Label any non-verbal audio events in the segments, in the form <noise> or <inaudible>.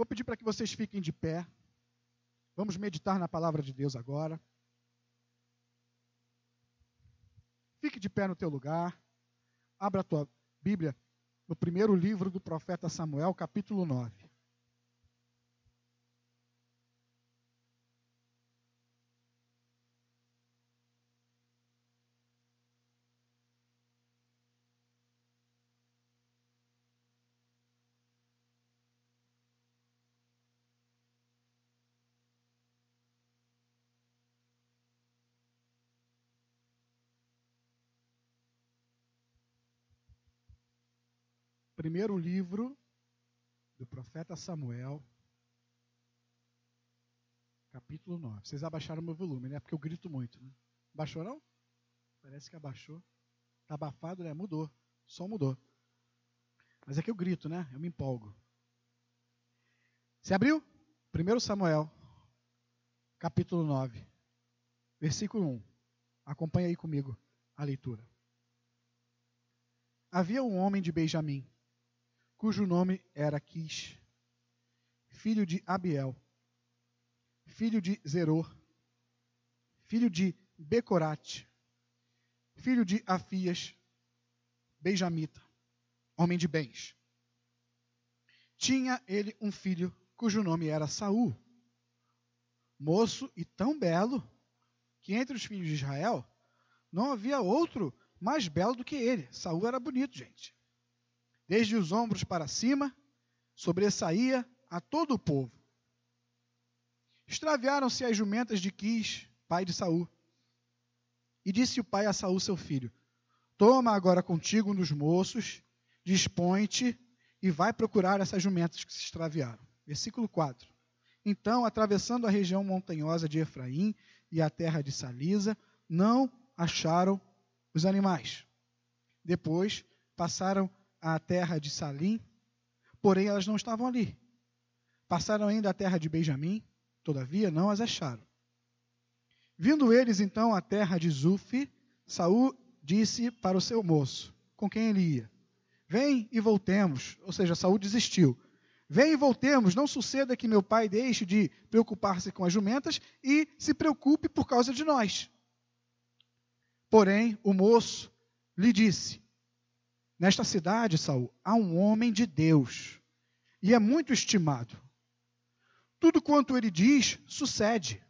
Vou pedir para que vocês fiquem de pé. Vamos meditar na palavra de Deus agora. Fique de pé no teu lugar. Abra a tua Bíblia no primeiro livro do profeta Samuel, capítulo 9. Primeiro livro do profeta Samuel, capítulo 9. Vocês abaixaram meu volume, né? Porque eu grito muito, né? Baixou não? Parece que abaixou. Tá abafado, né? Mudou. Som mudou. Mas é que eu grito, né? Eu me empolgo. Você abriu? Primeiro Samuel, capítulo 9, versículo 1. Acompanha aí comigo a leitura. Havia um homem de Benjamim, cujo nome era Quis, filho de Abiel, filho de Zeror, filho de Becorate, filho de Afias, Benjamita, homem de bens. Tinha ele um filho cujo nome era Saul, moço e tão belo que entre os filhos de Israel não havia outro mais belo do que ele. Saul era bonito, gente desde os ombros para cima, sobressaía a todo o povo. Extraviaram-se as jumentas de Quis, pai de Saul. E disse o pai a Saul, seu filho: Toma agora contigo um dos moços, dispõe-te e vai procurar essas jumentas que se extraviaram. Versículo 4. Então, atravessando a região montanhosa de Efraim e a terra de Salisa, não acharam os animais. Depois passaram à terra de Salim, porém elas não estavam ali. Passaram ainda à terra de Benjamim, todavia não as acharam. Vindo eles então à terra de Zuf, Saul disse para o seu moço, com quem ele ia: Vem e voltemos. Ou seja, Saul desistiu. Vem e voltemos, não suceda que meu pai deixe de preocupar-se com as jumentas e se preocupe por causa de nós. Porém, o moço lhe disse: Nesta cidade, Saul, há um homem de Deus e é muito estimado. Tudo quanto ele diz sucede.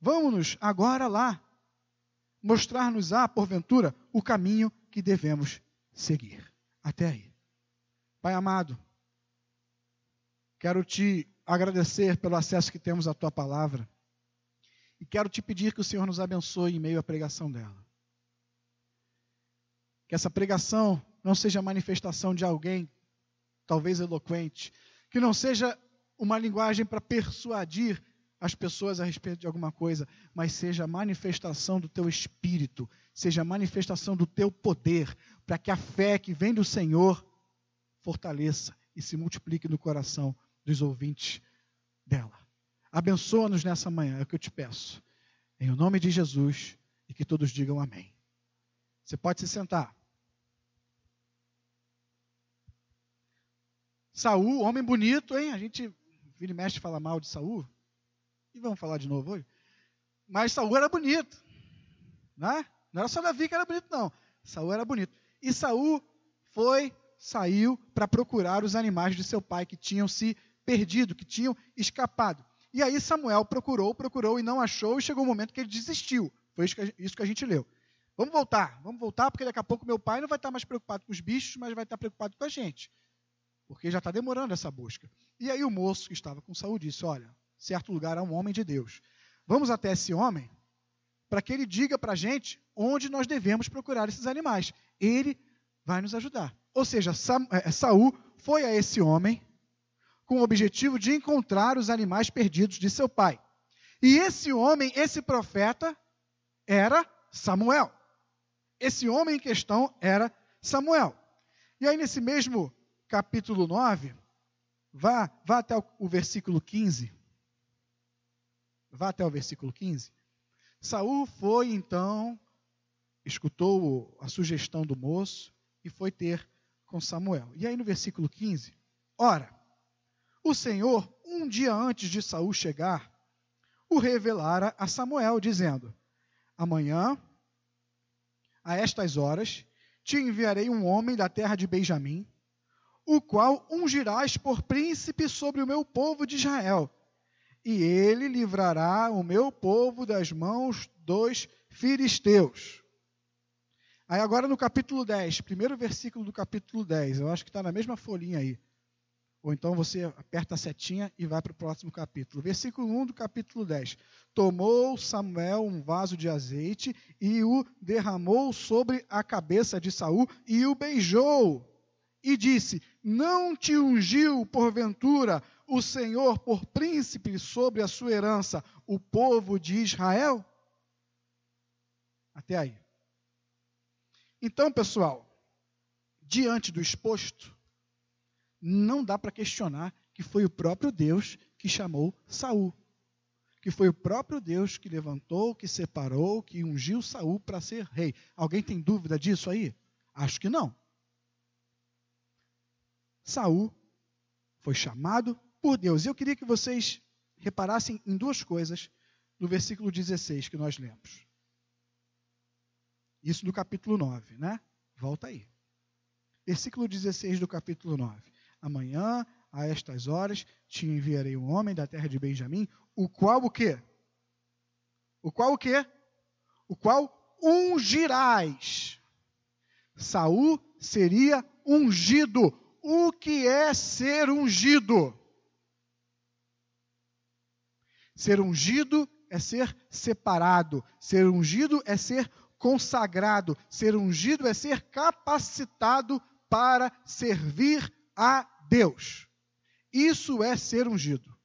Vamos-nos agora lá, mostrar-nos-á, porventura, o caminho que devemos seguir. Até aí. Pai amado, quero te agradecer pelo acesso que temos à tua palavra e quero te pedir que o Senhor nos abençoe em meio à pregação dela. Que essa pregação não seja manifestação de alguém, talvez eloquente, que não seja uma linguagem para persuadir as pessoas a respeito de alguma coisa, mas seja a manifestação do teu espírito, seja a manifestação do teu poder, para que a fé que vem do Senhor fortaleça e se multiplique no coração dos ouvintes dela. Abençoa-nos nessa manhã, é o que eu te peço. Em nome de Jesus, e que todos digam amém. Você pode se sentar. Saul, homem bonito, hein? A gente vira e mexe fala mal de Saul. E vamos falar de novo hoje. Mas Saul era bonito. Né? Não era só Davi que era bonito, não. Saul era bonito. E Saul foi, saiu para procurar os animais de seu pai que tinham se perdido, que tinham escapado. E aí Samuel procurou, procurou e não achou, e chegou o um momento que ele desistiu. Foi isso que a gente leu. Vamos voltar, vamos voltar, porque daqui a pouco meu pai não vai estar mais preocupado com os bichos, mas vai estar preocupado com a gente. Porque já está demorando essa busca. E aí o moço que estava com Saul disse: Olha, certo lugar há um homem de Deus. Vamos até esse homem para que ele diga para a gente onde nós devemos procurar esses animais. Ele vai nos ajudar. Ou seja, é, Saul foi a esse homem com o objetivo de encontrar os animais perdidos de seu pai. E esse homem, esse profeta, era Samuel. Esse homem em questão era Samuel. E aí, nesse mesmo capítulo 9, vá, vá até o, o versículo 15. Vá até o versículo 15. Saul foi então, escutou a sugestão do moço e foi ter com Samuel. E aí no versículo 15, ora, o Senhor, um dia antes de Saul chegar, o revelara a Samuel, dizendo: Amanhã, a estas horas, te enviarei um homem da terra de Benjamim, o qual ungirás por príncipe sobre o meu povo de Israel, e ele livrará o meu povo das mãos dos filisteus. Aí agora no capítulo 10, primeiro versículo do capítulo 10, eu acho que está na mesma folhinha aí. Ou então você aperta a setinha e vai para o próximo capítulo. Versículo 1 do capítulo 10. Tomou Samuel um vaso de azeite e o derramou sobre a cabeça de Saul e o beijou. E disse: Não te ungiu, porventura, o Senhor por príncipe sobre a sua herança, o povo de Israel? Até aí. Então, pessoal, diante do exposto, não dá para questionar que foi o próprio Deus que chamou Saul. Que foi o próprio Deus que levantou, que separou, que ungiu Saul para ser rei. Alguém tem dúvida disso aí? Acho que não. Saul foi chamado por Deus. Eu queria que vocês reparassem em duas coisas no versículo 16 que nós lemos. Isso no capítulo 9, né? Volta aí. Versículo 16 do capítulo 9. Amanhã, a estas horas, te enviarei um homem da terra de Benjamim, o qual o quê? O qual o quê? O qual ungirás. Saul seria ungido. O que é ser ungido? Ser ungido é ser separado. Ser ungido é ser consagrado. Ser ungido é ser capacitado para servir a Deus. Isso é ser ungido.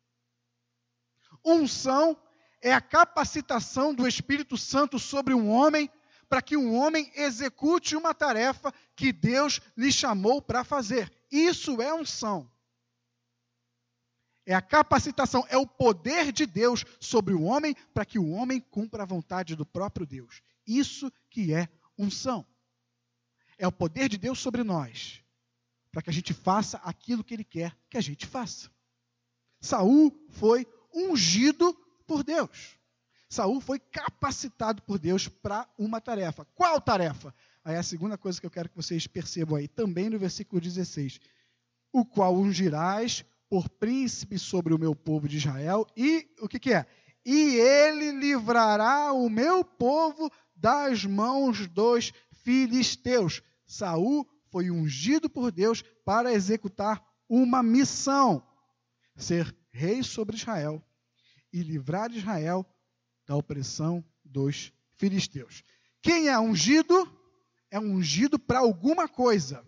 Unção é a capacitação do Espírito Santo sobre um homem para que um homem execute uma tarefa que Deus lhe chamou para fazer. Isso é unção. É a capacitação, é o poder de Deus sobre o homem para que o homem cumpra a vontade do próprio Deus. Isso que é unção. É o poder de Deus sobre nós, para que a gente faça aquilo que ele quer que a gente faça. Saul foi ungido por Deus. Saul foi capacitado por Deus para uma tarefa. Qual tarefa? Aí é a segunda coisa que eu quero que vocês percebam aí, também no versículo 16. O qual ungirás por príncipe sobre o meu povo de Israel, e o que, que é? E ele livrará o meu povo das mãos dos filisteus. Saul foi ungido por Deus para executar uma missão: ser rei sobre Israel e livrar Israel da opressão dos filisteus. Quem é ungido é ungido para alguma coisa.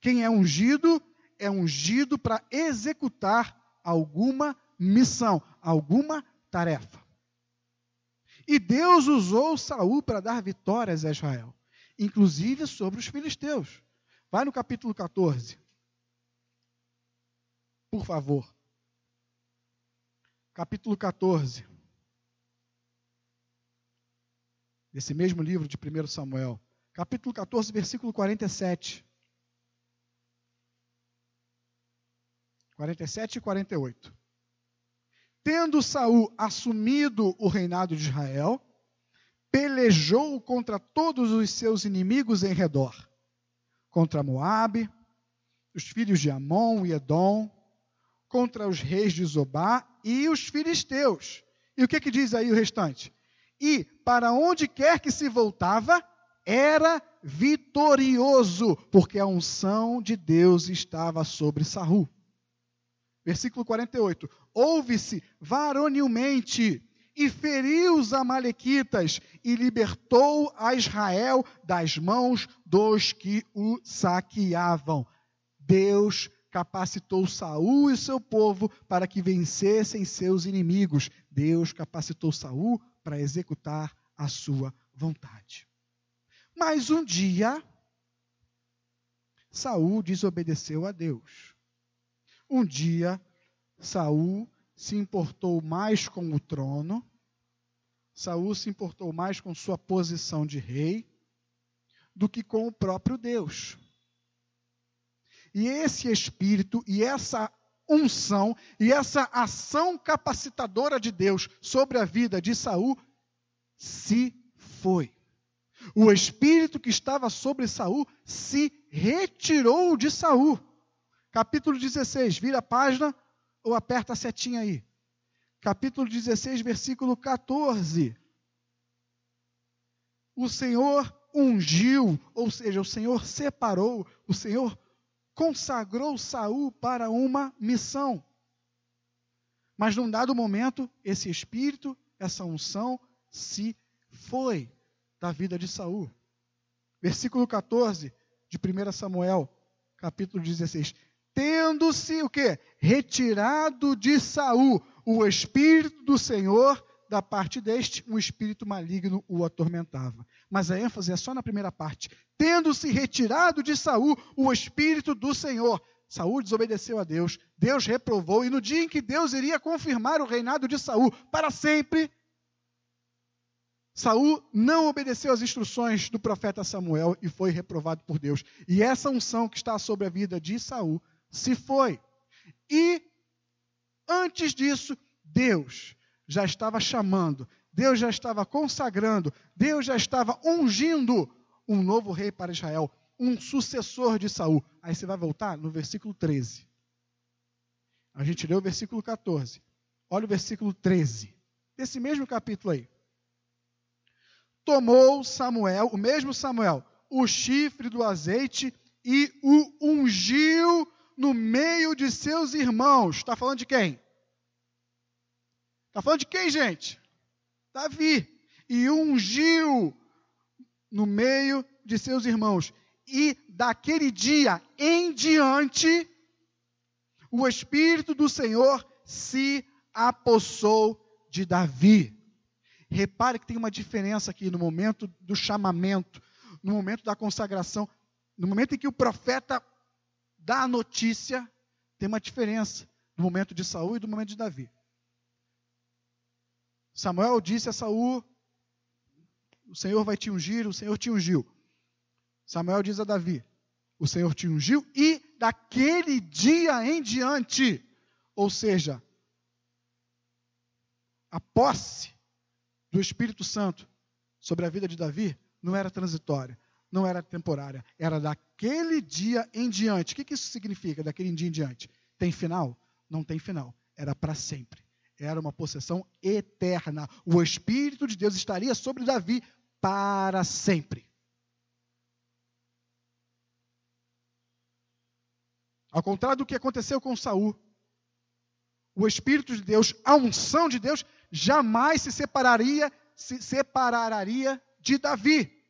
Quem é ungido é ungido para executar alguma missão, alguma tarefa. E Deus usou Saul para dar vitórias a Israel, inclusive sobre os filisteus. Vai no capítulo 14. Por favor. Capítulo 14. Desse mesmo livro de 1 Samuel. Capítulo 14, versículo 47. 47 e 48. Tendo Saul assumido o reinado de Israel, pelejou contra todos os seus inimigos em redor, contra Moabe, os filhos de Amon e Edom, contra os reis de Zobá e os filisteus. E o que, que diz aí o restante? E para onde quer que se voltava, era vitorioso, porque a unção de Deus estava sobre Saul. Versículo 48. Ouve-se varonilmente e feriu os Amalequitas e libertou a Israel das mãos dos que o saqueavam. Deus capacitou Saul e seu povo para que vencessem seus inimigos. Deus capacitou Saul para executar a sua vontade. Mas um dia Saul desobedeceu a Deus. Um dia, Saul se importou mais com o trono, Saul se importou mais com sua posição de rei do que com o próprio Deus. E esse espírito e essa unção e essa ação capacitadora de Deus sobre a vida de Saul se foi. O espírito que estava sobre Saul se retirou de Saul. Capítulo 16, vira a página ou aperta a setinha aí. Capítulo 16, versículo 14. O Senhor ungiu, ou seja, o Senhor separou, o Senhor consagrou Saul para uma missão. Mas num dado momento, esse espírito, essa unção se foi da vida de Saul. Versículo 14 de 1 Samuel, capítulo 16. Tendo-se o quê? Retirado de Saul o espírito do Senhor, da parte deste, um espírito maligno o atormentava. Mas a ênfase é só na primeira parte. Tendo-se retirado de Saul o espírito do Senhor. Saul desobedeceu a Deus, Deus reprovou, e no dia em que Deus iria confirmar o reinado de Saul para sempre, Saul não obedeceu às instruções do profeta Samuel e foi reprovado por Deus. E essa unção que está sobre a vida de Saul se foi. E antes disso, Deus já estava chamando, Deus já estava consagrando, Deus já estava ungindo um novo rei para Israel, um sucessor de Saul. Aí você vai voltar no versículo 13. A gente leu o versículo 14. Olha o versículo 13. Desse mesmo capítulo aí. Tomou Samuel, o mesmo Samuel, o chifre do azeite e o ungiu no meio de seus irmãos. Está falando de quem? Está falando de quem, gente? Davi. E ungiu no meio de seus irmãos. E daquele dia em diante, o Espírito do Senhor se apossou de Davi. Repare que tem uma diferença aqui no momento do chamamento, no momento da consagração, no momento em que o profeta dá notícia, tem uma diferença no momento de Saul e do momento de Davi. Samuel disse a Saul: O Senhor vai te ungir, o Senhor te ungiu. Samuel diz a Davi: O Senhor te ungiu, e daquele dia em diante, ou seja, a posse do Espírito Santo sobre a vida de Davi não era transitória, não era temporária, era daquele dia em diante. O que, que isso significa, daquele dia em diante? Tem final? Não tem final, era para sempre era uma possessão eterna. O Espírito de Deus estaria sobre Davi para sempre. Ao contrário do que aconteceu com Saul, o Espírito de Deus, a unção de Deus, jamais se separaria, se separaria de Davi.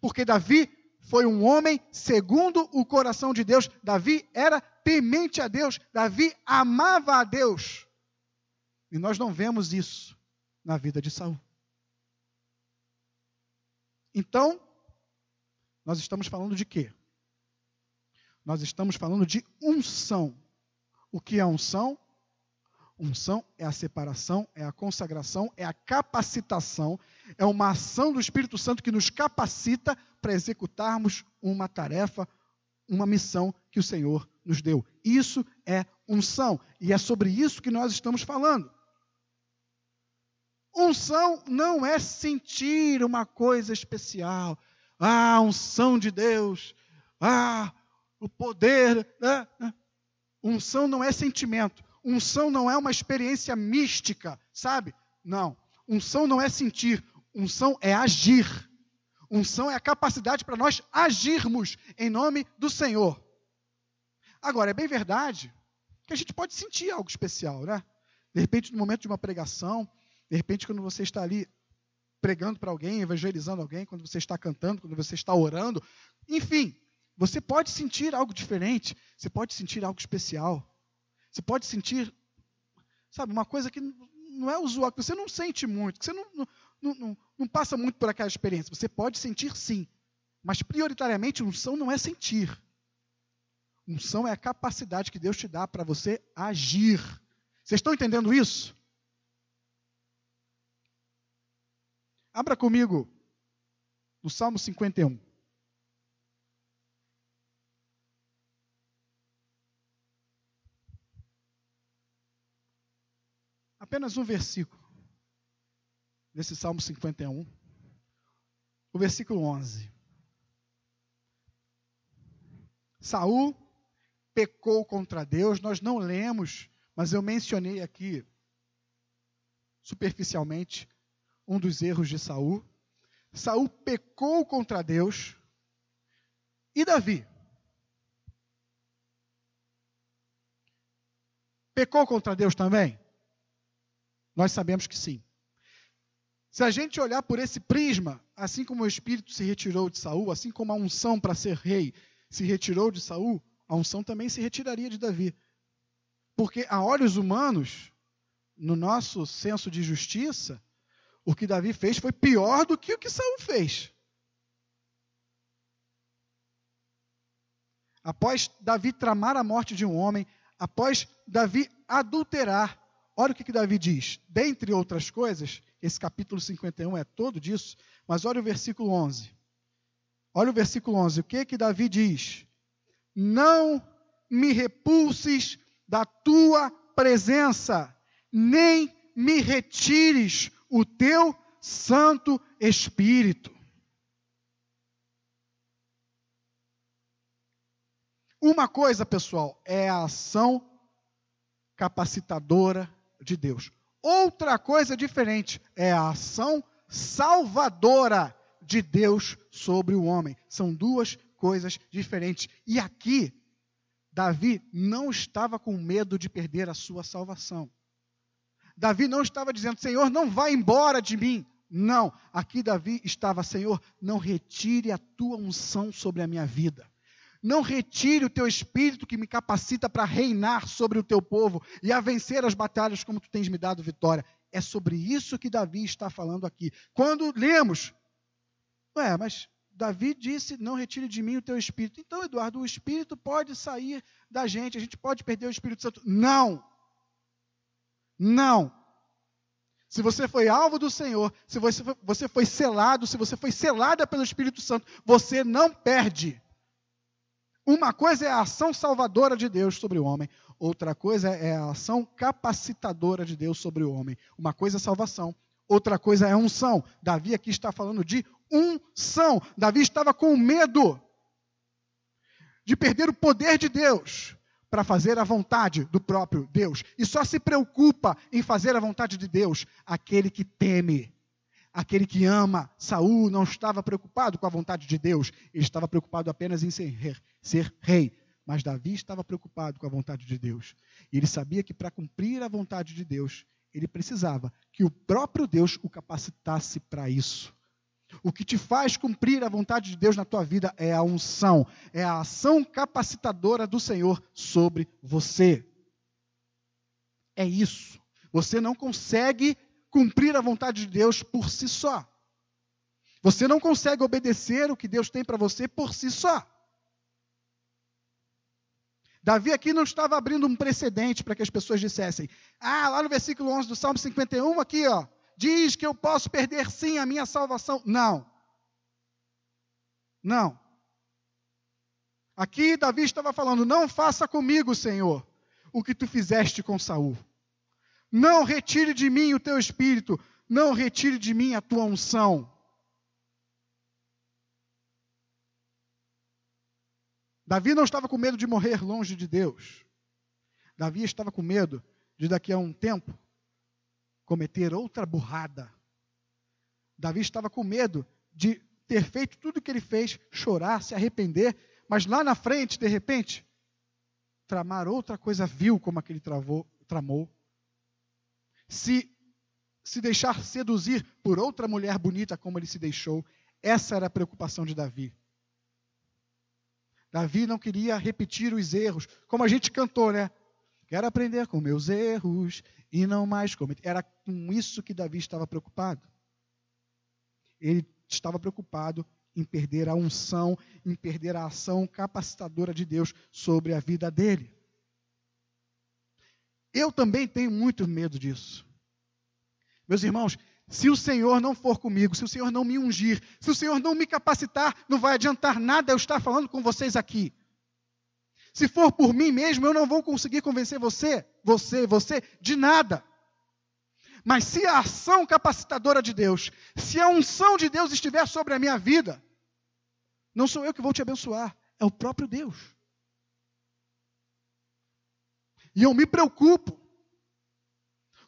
Porque Davi foi um homem segundo o coração de Deus. Davi era temente a Deus. Davi amava a Deus. E nós não vemos isso na vida de Saul. Então, nós estamos falando de quê? Nós estamos falando de unção. O que é unção? Unção é a separação, é a consagração, é a capacitação, é uma ação do Espírito Santo que nos capacita para executarmos uma tarefa, uma missão que o Senhor nos deu. Isso é unção, e é sobre isso que nós estamos falando. Unção não é sentir uma coisa especial. Ah, unção de Deus. Ah, o poder. Né? Unção não é sentimento. Unção não é uma experiência mística, sabe? Não. Unção não é sentir. Unção é agir. Unção é a capacidade para nós agirmos em nome do Senhor. Agora, é bem verdade que a gente pode sentir algo especial, né? De repente, no momento de uma pregação, de repente, quando você está ali pregando para alguém, evangelizando alguém, quando você está cantando, quando você está orando, enfim, você pode sentir algo diferente, você pode sentir algo especial. Você pode sentir, sabe, uma coisa que não é usual, que você não sente muito, que você não, não, não, não passa muito por aquela experiência. Você pode sentir sim, mas prioritariamente unção não é sentir. Unção é a capacidade que Deus te dá para você agir. Vocês estão entendendo isso? Abra comigo no Salmo 51. Apenas um versículo desse Salmo 51, o versículo 11. Saul pecou contra Deus, nós não lemos, mas eu mencionei aqui superficialmente um dos erros de Saul. Saul pecou contra Deus. E Davi? Pecou contra Deus também? Nós sabemos que sim. Se a gente olhar por esse prisma, assim como o espírito se retirou de Saul, assim como a unção para ser rei se retirou de Saul, a unção também se retiraria de Davi. Porque a olhos humanos, no nosso senso de justiça, o que Davi fez foi pior do que o que Saul fez. Após Davi tramar a morte de um homem, após Davi adulterar, olha o que, que Davi diz. Dentre outras coisas, esse capítulo 51 é todo disso, mas olha o versículo 11. Olha o versículo 11. O que que Davi diz? Não me repulses da tua presença, nem me retires o teu Santo Espírito. Uma coisa, pessoal, é a ação capacitadora de Deus. Outra coisa diferente é a ação salvadora de Deus sobre o homem. São duas coisas diferentes. E aqui, Davi não estava com medo de perder a sua salvação. Davi não estava dizendo, Senhor, não vá embora de mim. Não, aqui Davi estava, Senhor, não retire a tua unção sobre a minha vida. Não retire o teu espírito que me capacita para reinar sobre o teu povo e a vencer as batalhas como tu tens me dado vitória. É sobre isso que Davi está falando aqui. Quando lemos, ué, mas Davi disse: Não retire de mim o teu espírito. Então, Eduardo, o espírito pode sair da gente, a gente pode perder o Espírito Santo. Não! Não! Se você foi alvo do Senhor, se você foi, você foi selado, se você foi selada pelo Espírito Santo, você não perde. Uma coisa é a ação salvadora de Deus sobre o homem, outra coisa é a ação capacitadora de Deus sobre o homem. Uma coisa é salvação, outra coisa é unção. Davi aqui está falando de unção. Davi estava com medo de perder o poder de Deus para fazer a vontade do próprio Deus. E só se preocupa em fazer a vontade de Deus aquele que teme. Aquele que ama, Saul não estava preocupado com a vontade de Deus, ele estava preocupado apenas em ser, ser rei. Mas Davi estava preocupado com a vontade de Deus. E ele sabia que para cumprir a vontade de Deus, ele precisava que o próprio Deus o capacitasse para isso. O que te faz cumprir a vontade de Deus na tua vida é a unção, é a ação capacitadora do Senhor sobre você. É isso. Você não consegue cumprir a vontade de Deus por si só. Você não consegue obedecer o que Deus tem para você por si só. Davi aqui não estava abrindo um precedente para que as pessoas dissessem: "Ah, lá no versículo 11 do Salmo 51 aqui, ó, diz que eu posso perder sim a minha salvação. Não. Não. Aqui Davi estava falando: não faça comigo, Senhor, o que tu fizeste com Saul. Não retire de mim o teu espírito, não retire de mim a tua unção. Davi não estava com medo de morrer longe de Deus. Davi estava com medo de daqui a um tempo cometer outra burrada. Davi estava com medo de ter feito tudo o que ele fez, chorar, se arrepender, mas lá na frente, de repente, tramar outra coisa vil como aquele travou, tramou. Se se deixar seduzir por outra mulher bonita como ele se deixou, essa era a preocupação de Davi. Davi não queria repetir os erros, como a gente cantou, né? Quero aprender com meus erros e não mais cometer. Era com isso que Davi estava preocupado. Ele estava preocupado em perder a unção, em perder a ação capacitadora de Deus sobre a vida dele. Eu também tenho muito medo disso. Meus irmãos, se o Senhor não for comigo, se o Senhor não me ungir, se o Senhor não me capacitar, não vai adiantar nada eu estar falando com vocês aqui. Se for por mim mesmo, eu não vou conseguir convencer você, você, você, de nada. Mas se a ação capacitadora de Deus, se a unção de Deus estiver sobre a minha vida, não sou eu que vou te abençoar, é o próprio Deus. E eu me preocupo.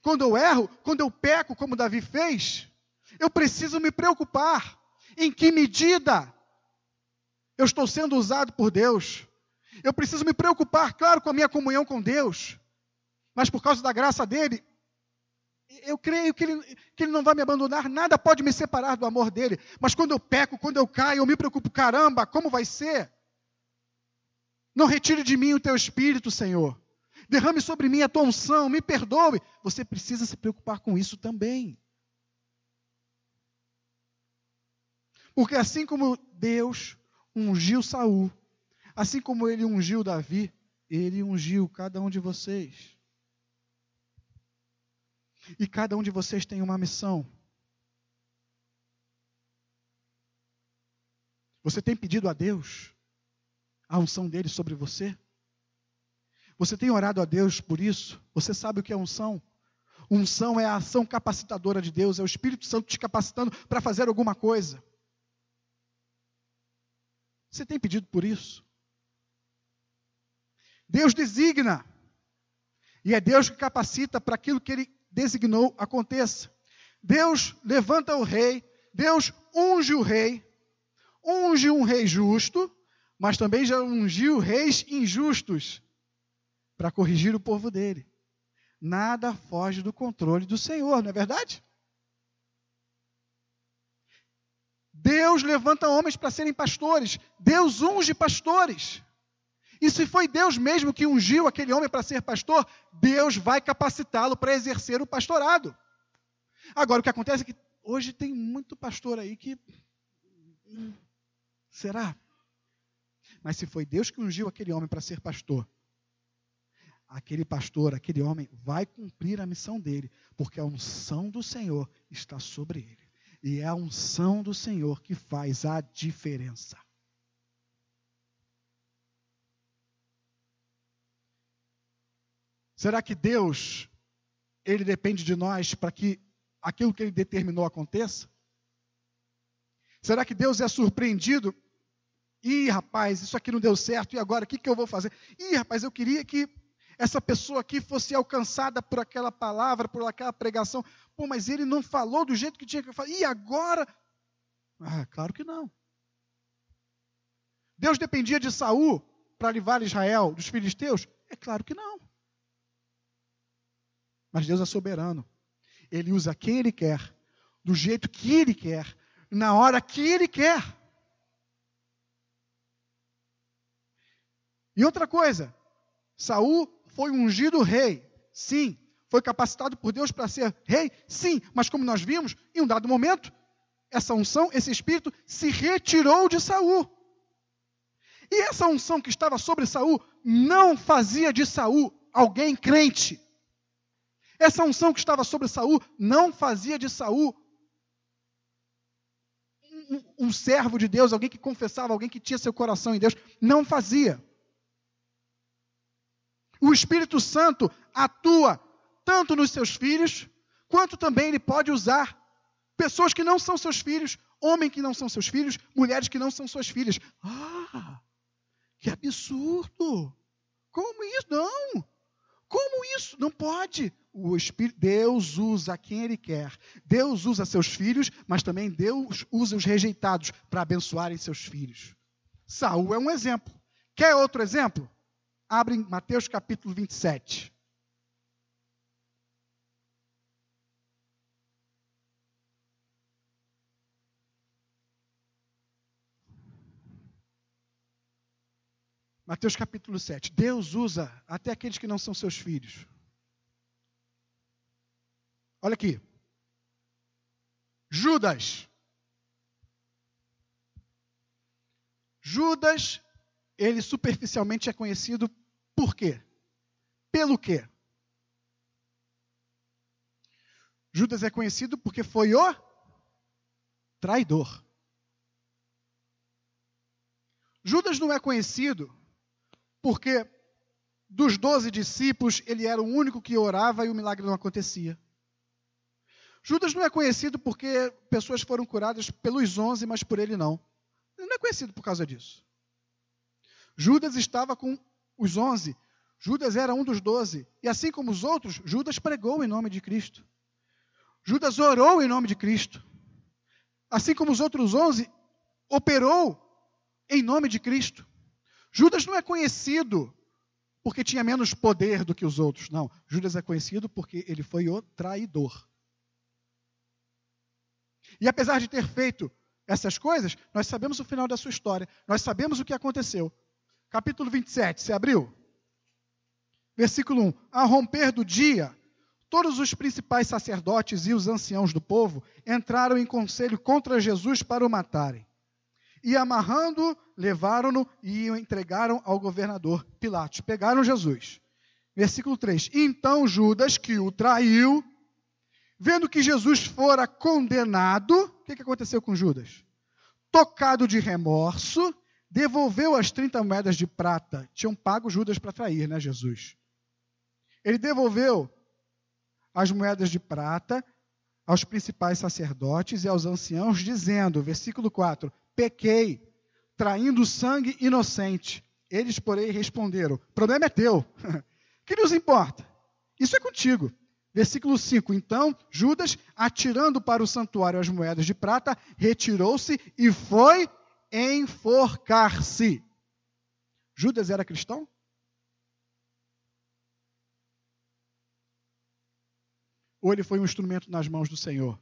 Quando eu erro, quando eu peco, como Davi fez, eu preciso me preocupar em que medida eu estou sendo usado por Deus. Eu preciso me preocupar, claro, com a minha comunhão com Deus, mas por causa da graça dele, eu creio que ele, que ele não vai me abandonar, nada pode me separar do amor dele. Mas quando eu peco, quando eu caio, eu me preocupo, caramba, como vai ser? Não retire de mim o teu espírito, Senhor. Derrame sobre mim a tua unção, me perdoe. Você precisa se preocupar com isso também. Porque assim como Deus ungiu Saul, assim como ele ungiu Davi, ele ungiu cada um de vocês. E cada um de vocês tem uma missão. Você tem pedido a Deus a unção dele sobre você? Você tem orado a Deus por isso? Você sabe o que é unção? Unção é a ação capacitadora de Deus, é o Espírito Santo te capacitando para fazer alguma coisa. Você tem pedido por isso? Deus designa. E é Deus que capacita para aquilo que Ele designou aconteça. Deus levanta o rei, Deus unge o rei, unge um rei justo, mas também já ungiu reis injustos para corrigir o povo dele. Nada foge do controle do Senhor, não é verdade? Deus levanta homens para serem pastores, Deus unge pastores. E se foi Deus mesmo que ungiu aquele homem para ser pastor, Deus vai capacitá-lo para exercer o pastorado. Agora, o que acontece é que hoje tem muito pastor aí que. Hum, será? Mas se foi Deus que ungiu aquele homem para ser pastor, aquele pastor, aquele homem, vai cumprir a missão dele, porque a unção do Senhor está sobre ele. E é a unção do Senhor que faz a diferença. Será que Deus, ele depende de nós para que aquilo que ele determinou aconteça? Será que Deus é surpreendido? Ih, rapaz, isso aqui não deu certo, e agora o que, que eu vou fazer? Ih, rapaz, eu queria que essa pessoa aqui fosse alcançada por aquela palavra, por aquela pregação. Pô, mas ele não falou do jeito que tinha que falar. E agora? Ah, claro que não. Deus dependia de Saul para livrar Israel dos filisteus? É claro que não. Mas Deus é soberano. Ele usa quem Ele quer, do jeito que Ele quer, na hora que Ele quer. E outra coisa, Saul foi ungido rei, sim. Foi capacitado por Deus para ser rei, sim. Mas como nós vimos, em um dado momento, essa unção, esse espírito, se retirou de Saul. E essa unção que estava sobre Saul não fazia de Saul alguém crente. Essa unção que estava sobre Saul não fazia de Saul um, um servo de Deus, alguém que confessava, alguém que tinha seu coração em Deus. Não fazia. O Espírito Santo atua tanto nos seus filhos, quanto também ele pode usar pessoas que não são seus filhos, homens que não são seus filhos, mulheres que não são suas filhas. Ah, que absurdo! Como isso? Não! Como isso? Não pode o Espírito, Deus usa quem Ele quer. Deus usa seus filhos, mas também Deus usa os rejeitados para abençoarem seus filhos. Saul é um exemplo. Quer outro exemplo? Abre Mateus capítulo 27. Mateus capítulo 7. Deus usa até aqueles que não são seus filhos. Olha aqui. Judas. Judas, ele superficialmente é conhecido por quê? Pelo quê? Judas é conhecido porque foi o traidor. Judas não é conhecido porque dos doze discípulos ele era o único que orava e o milagre não acontecia. Judas não é conhecido porque pessoas foram curadas pelos onze, mas por ele não. Ele não é conhecido por causa disso. Judas estava com os onze. Judas era um dos doze. E assim como os outros, Judas pregou em nome de Cristo. Judas orou em nome de Cristo. Assim como os outros onze, operou em nome de Cristo. Judas não é conhecido porque tinha menos poder do que os outros. Não. Judas é conhecido porque ele foi o traidor. E apesar de ter feito essas coisas, nós sabemos o final da sua história. Nós sabemos o que aconteceu. Capítulo 27, você abriu? Versículo 1: A romper do dia, todos os principais sacerdotes e os anciãos do povo entraram em conselho contra Jesus para o matarem. E amarrando, levaram-no e o entregaram ao governador Pilatos. Pegaram Jesus. Versículo 3: Então Judas, que o traiu, vendo que Jesus fora condenado, o que, que aconteceu com Judas? Tocado de remorso, devolveu as 30 moedas de prata. Tinham pago Judas para trair, né, Jesus? Ele devolveu as moedas de prata aos principais sacerdotes e aos anciãos, dizendo, versículo 4: Pequei, traindo sangue inocente. Eles, porém, responderam: Problema é teu. <laughs> que nos importa? Isso é contigo. Versículo 5: Então Judas, atirando para o santuário as moedas de prata, retirou-se e foi enforcar-se. Judas era cristão? Ou ele foi um instrumento nas mãos do Senhor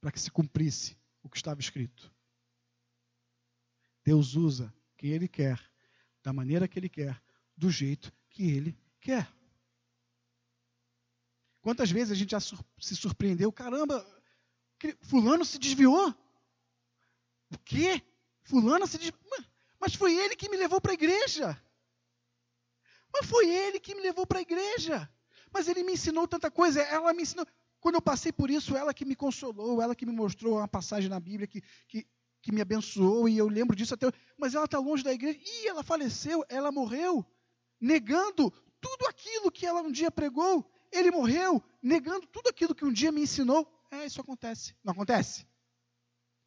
para que se cumprisse o que estava escrito? Deus usa quem Ele quer, da maneira que Ele quer, do jeito que Ele quer. Quantas vezes a gente já se surpreendeu? Caramba, fulano se desviou. O quê? Fulano se desviou. Mas foi ele que me levou para a igreja. Mas foi ele que me levou para a igreja. Mas ele me ensinou tanta coisa. Ela me ensinou. Quando eu passei por isso, ela que me consolou, ela que me mostrou uma passagem na Bíblia que, que, que me abençoou, e eu lembro disso até. Mas ela está longe da igreja. E ela faleceu, ela morreu, negando tudo aquilo que ela um dia pregou. Ele morreu negando tudo aquilo que um dia me ensinou. É, isso acontece. Não acontece?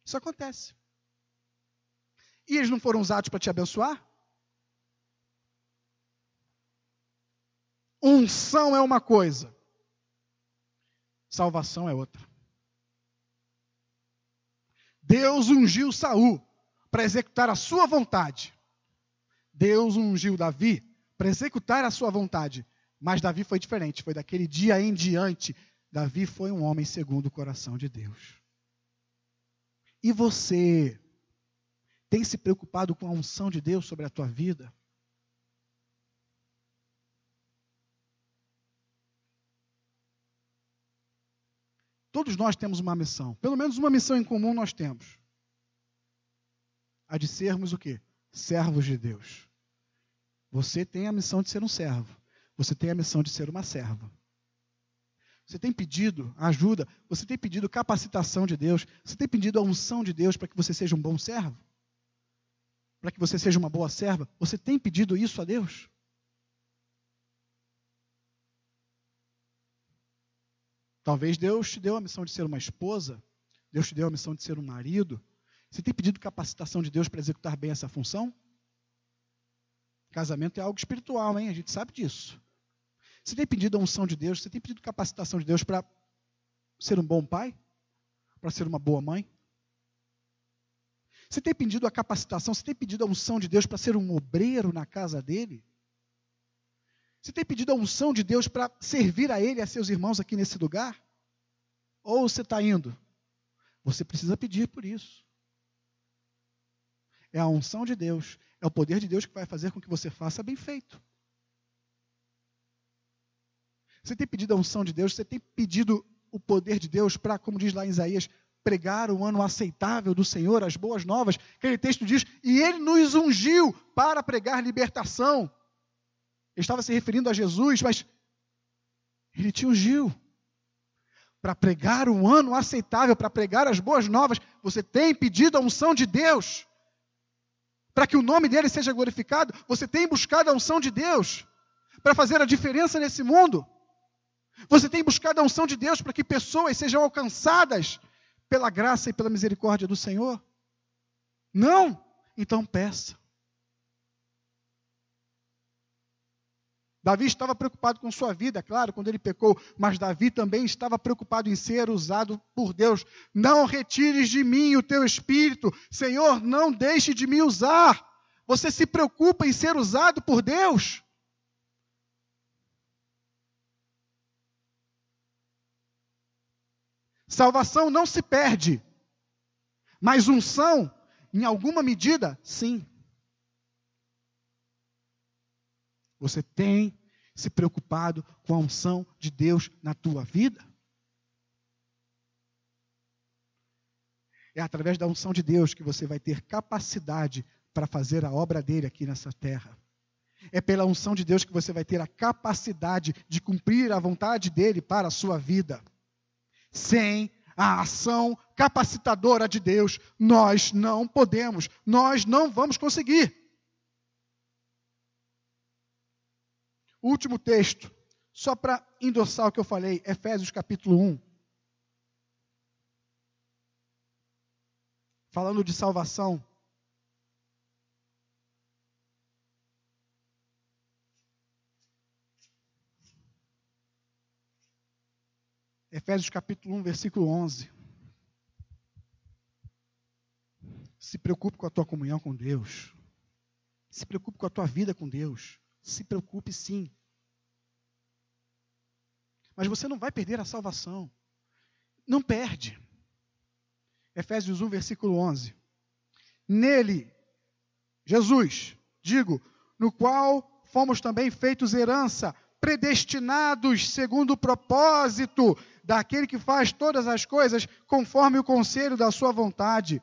Isso acontece. E eles não foram usados para te abençoar? Unção é uma coisa, salvação é outra. Deus ungiu Saul para executar a sua vontade. Deus ungiu Davi para executar a sua vontade. Mas Davi foi diferente, foi daquele dia em diante. Davi foi um homem segundo o coração de Deus. E você tem se preocupado com a unção de Deus sobre a tua vida? Todos nós temos uma missão. Pelo menos uma missão em comum nós temos. A de sermos o quê? Servos de Deus. Você tem a missão de ser um servo. Você tem a missão de ser uma serva. Você tem pedido ajuda, você tem pedido capacitação de Deus, você tem pedido a unção de Deus para que você seja um bom servo? Para que você seja uma boa serva? Você tem pedido isso a Deus? Talvez Deus te deu a missão de ser uma esposa, Deus te deu a missão de ser um marido. Você tem pedido capacitação de Deus para executar bem essa função? Casamento é algo espiritual, hein? A gente sabe disso. Você tem pedido a unção de Deus? Você tem pedido capacitação de Deus para ser um bom pai? Para ser uma boa mãe? Você tem pedido a capacitação? Você tem pedido a unção de Deus para ser um obreiro na casa dele? Você tem pedido a unção de Deus para servir a ele e a seus irmãos aqui nesse lugar? Ou você está indo? Você precisa pedir por isso. É a unção de Deus, é o poder de Deus que vai fazer com que você faça bem feito. Você tem pedido a unção de Deus, você tem pedido o poder de Deus para, como diz lá em Isaías, pregar o ano aceitável do Senhor, as boas novas. Aquele texto diz: E ele nos ungiu para pregar libertação. Ele estava se referindo a Jesus, mas ele te ungiu para pregar o ano aceitável, para pregar as boas novas. Você tem pedido a unção de Deus para que o nome dele seja glorificado. Você tem buscado a unção de Deus para fazer a diferença nesse mundo. Você tem buscado a unção de Deus para que pessoas sejam alcançadas pela graça e pela misericórdia do Senhor? Não? Então peça. Davi estava preocupado com sua vida, claro, quando ele pecou, mas Davi também estava preocupado em ser usado por Deus. Não retires de mim o teu espírito, Senhor, não deixe de me usar. Você se preocupa em ser usado por Deus? Salvação não se perde, mas unção, em alguma medida, sim. Você tem se preocupado com a unção de Deus na tua vida? É através da unção de Deus que você vai ter capacidade para fazer a obra dele aqui nessa terra. É pela unção de Deus que você vai ter a capacidade de cumprir a vontade dele para a sua vida. Sem a ação capacitadora de Deus, nós não podemos, nós não vamos conseguir. Último texto, só para endossar o que eu falei, Efésios capítulo 1. Falando de salvação. Efésios capítulo 1, versículo 11. Se preocupe com a tua comunhão com Deus. Se preocupe com a tua vida com Deus. Se preocupe sim. Mas você não vai perder a salvação. Não perde. Efésios 1, versículo 11. Nele, Jesus, digo, no qual fomos também feitos herança, predestinados segundo o propósito daquele que faz todas as coisas conforme o conselho da sua vontade,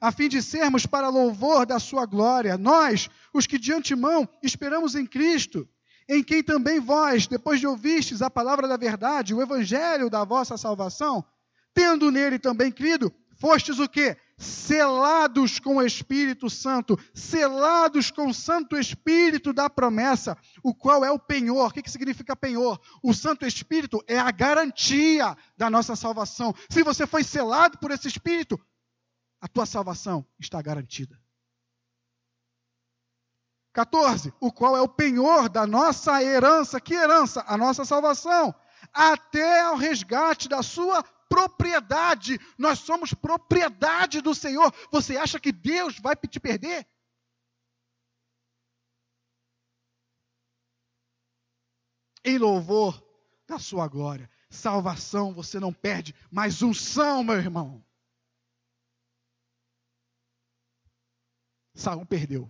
a fim de sermos para louvor da sua glória, nós, os que de antemão esperamos em Cristo, em quem também vós, depois de ouvistes a palavra da verdade, o evangelho da vossa salvação, tendo nele também crido, fostes o quê? Selados com o Espírito Santo, selados com o Santo Espírito da promessa, o qual é o penhor. O que, que significa penhor? O Santo Espírito é a garantia da nossa salvação. Se você foi selado por esse Espírito, a tua salvação está garantida. 14. O qual é o penhor da nossa herança. Que herança? A nossa salvação. Até ao resgate da sua propriedade. Nós somos propriedade do Senhor. Você acha que Deus vai te perder? Em louvor da sua glória. Salvação você não perde, mas unção, meu irmão. Saul perdeu.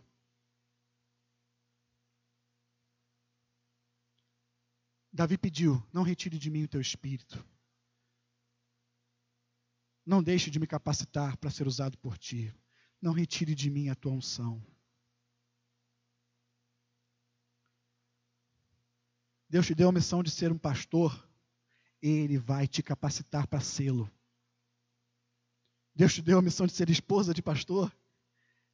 Davi pediu: Não retire de mim o teu espírito. Não deixe de me capacitar para ser usado por ti. Não retire de mim a tua unção. Deus te deu a missão de ser um pastor, Ele vai te capacitar para sê-lo. Deus te deu a missão de ser esposa de pastor,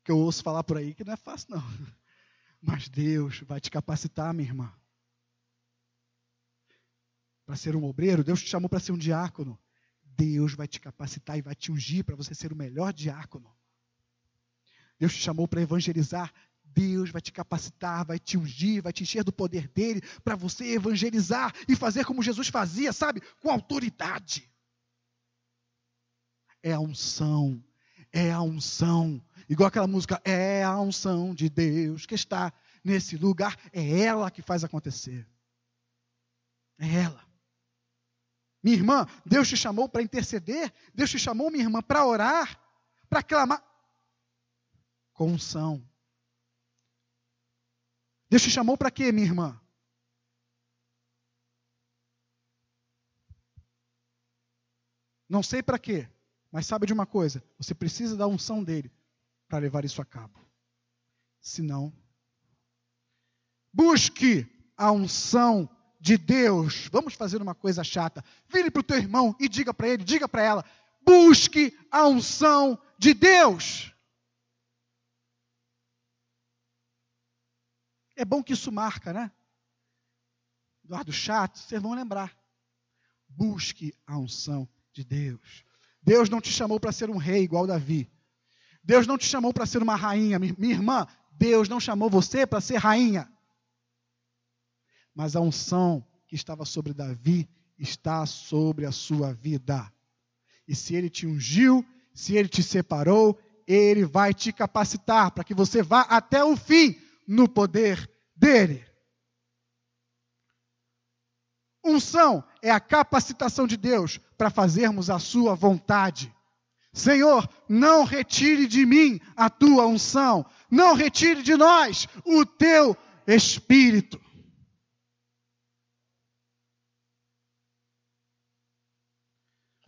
que eu ouço falar por aí que não é fácil, não. <laughs> Mas Deus vai te capacitar, minha irmã para ser um obreiro, Deus te chamou para ser um diácono. Deus vai te capacitar e vai te ungir para você ser o melhor diácono. Deus te chamou para evangelizar. Deus vai te capacitar, vai te ungir, vai te encher do poder dele para você evangelizar e fazer como Jesus fazia, sabe? Com autoridade. É a unção, é a unção. Igual aquela música, é a unção de Deus que está nesse lugar. É ela que faz acontecer. É ela. Minha irmã, Deus te chamou para interceder? Deus te chamou, minha irmã, para orar? Para clamar? Com unção. Deus te chamou para quê, minha irmã? Não sei para quê, mas sabe de uma coisa: você precisa da unção dele para levar isso a cabo. Senão, busque a unção de Deus. Vamos fazer uma coisa chata. Vire para o teu irmão e diga para ele, diga para ela: busque a unção de Deus. É bom que isso marca, né? Eduardo Chato, vocês vão lembrar. Busque a unção de Deus. Deus não te chamou para ser um rei igual Davi. Deus não te chamou para ser uma rainha. Minha irmã, Deus não chamou você para ser rainha. Mas a unção que estava sobre Davi está sobre a sua vida. E se ele te ungiu, se ele te separou, ele vai te capacitar para que você vá até o fim no poder dele. Unção é a capacitação de Deus para fazermos a sua vontade. Senhor, não retire de mim a tua unção, não retire de nós o teu espírito.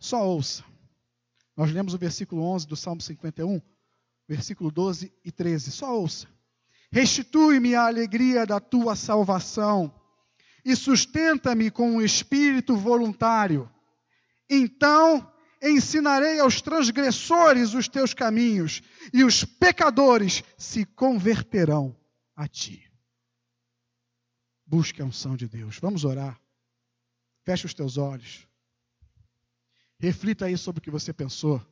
Só ouça. Nós lemos o versículo 11 do Salmo 51, versículo 12 e 13. Só ouça. Restitui-me a alegria da tua salvação e sustenta-me com um espírito voluntário. Então ensinarei aos transgressores os teus caminhos, e os pecadores se converterão a ti. Busque a unção de Deus. Vamos orar. Feche os teus olhos. Reflita aí sobre o que você pensou.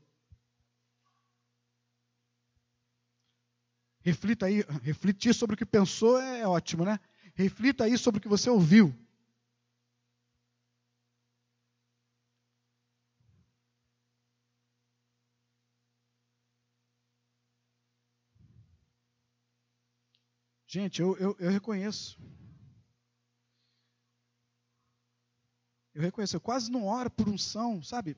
Reflita aí, refletir sobre o que pensou é ótimo, né? Reflita aí sobre o que você ouviu. Gente, eu, eu, eu, reconheço. Eu reconheço, eu quase não oro por unção, sabe?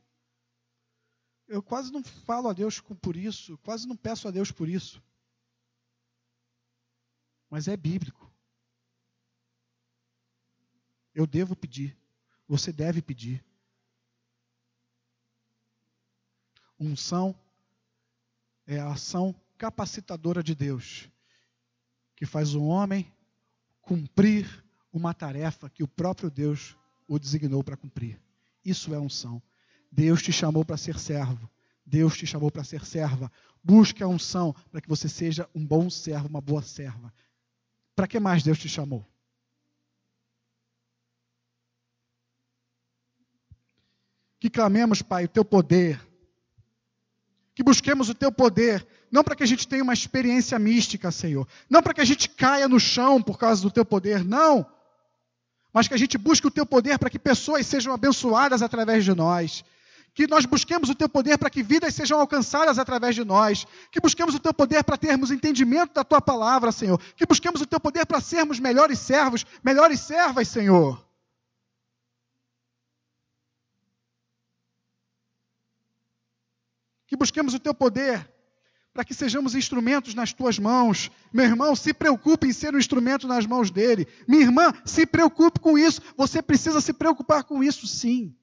Eu quase não falo a Deus por isso, quase não peço a Deus por isso. Mas é bíblico. Eu devo pedir. Você deve pedir. Unção é a ação capacitadora de Deus, que faz o homem cumprir uma tarefa que o próprio Deus o designou para cumprir. Isso é unção. Deus te chamou para ser servo. Deus te chamou para ser serva. Busque a unção para que você seja um bom servo, uma boa serva. Para que mais Deus te chamou? que clamemos, Pai, o teu poder. Que busquemos o teu poder, não para que a gente tenha uma experiência mística, Senhor. Não para que a gente caia no chão por causa do teu poder, não. Mas que a gente busque o teu poder para que pessoas sejam abençoadas através de nós. Que nós busquemos o teu poder para que vidas sejam alcançadas através de nós. Que busquemos o teu poder para termos entendimento da tua palavra, Senhor. Que busquemos o teu poder para sermos melhores servos, melhores servas, Senhor. que busquemos o teu poder, para que sejamos instrumentos nas tuas mãos. Meu irmão, se preocupe em ser um instrumento nas mãos dele. Minha irmã, se preocupe com isso. Você precisa se preocupar com isso, sim.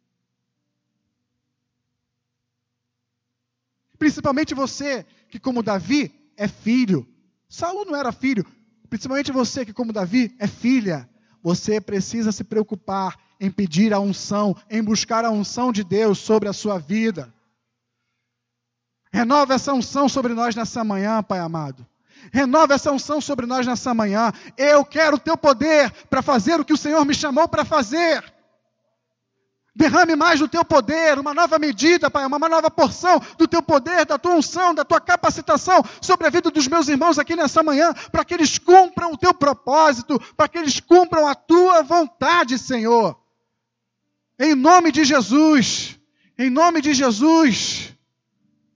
Principalmente você, que como Davi é filho. Saulo não era filho. Principalmente você, que como Davi é filha. Você precisa se preocupar em pedir a unção, em buscar a unção de Deus sobre a sua vida. Renova essa unção sobre nós nessa manhã, Pai amado. Renova essa unção sobre nós nessa manhã. Eu quero o teu poder para fazer o que o Senhor me chamou para fazer. Derrame mais do teu poder, uma nova medida, Pai, uma nova porção do teu poder, da tua unção, da tua capacitação sobre a vida dos meus irmãos aqui nessa manhã, para que eles cumpram o teu propósito, para que eles cumpram a tua vontade, Senhor. Em nome de Jesus, em nome de Jesus.